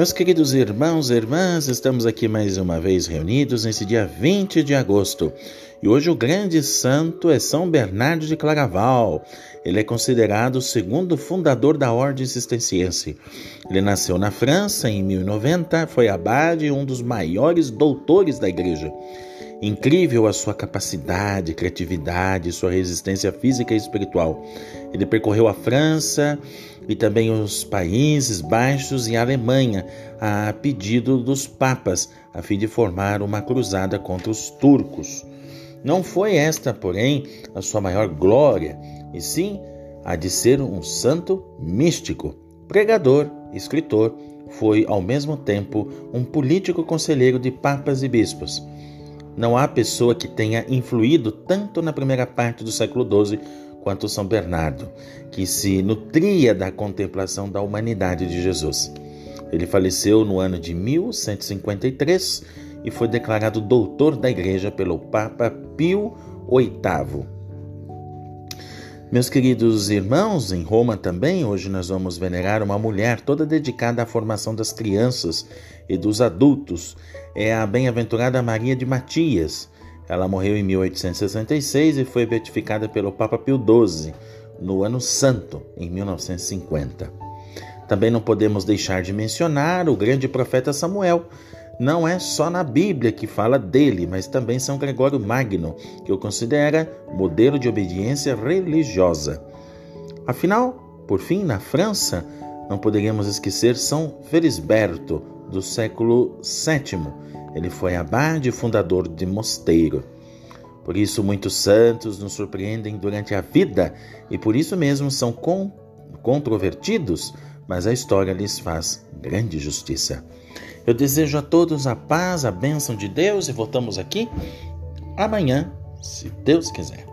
Meus queridos irmãos e irmãs, estamos aqui mais uma vez reunidos nesse dia 20 de agosto. E hoje o grande santo é São Bernardo de Claraval. Ele é considerado o segundo fundador da Ordem Cisterciense. Ele nasceu na França em 1090, foi abade e um dos maiores doutores da igreja. Incrível a sua capacidade, criatividade, sua resistência física e espiritual. Ele percorreu a França e também os Países Baixos e a Alemanha a pedido dos papas, a fim de formar uma cruzada contra os turcos. Não foi esta, porém, a sua maior glória, e sim a de ser um santo místico, pregador, escritor, foi ao mesmo tempo um político conselheiro de papas e bispos. Não há pessoa que tenha influído tanto na primeira parte do século XII quanto São Bernardo, que se nutria da contemplação da humanidade de Jesus. Ele faleceu no ano de 1153 e foi declarado doutor da Igreja pelo Papa Pio VIII. Meus queridos irmãos, em Roma também, hoje nós vamos venerar uma mulher toda dedicada à formação das crianças e dos adultos. É a bem-aventurada Maria de Matias. Ela morreu em 1866 e foi beatificada pelo Papa Pio XII no Ano Santo, em 1950. Também não podemos deixar de mencionar o grande profeta Samuel. Não é só na Bíblia que fala dele, mas também São Gregório Magno, que o considera modelo de obediência religiosa. Afinal, por fim, na França, não poderíamos esquecer São Felisberto, do século VII ele foi abade e fundador de mosteiro. Por isso, muitos santos nos surpreendem durante a vida e por isso mesmo são con controvertidos, mas a história lhes faz grande justiça. Eu desejo a todos a paz, a bênção de Deus e voltamos aqui amanhã, se Deus quiser.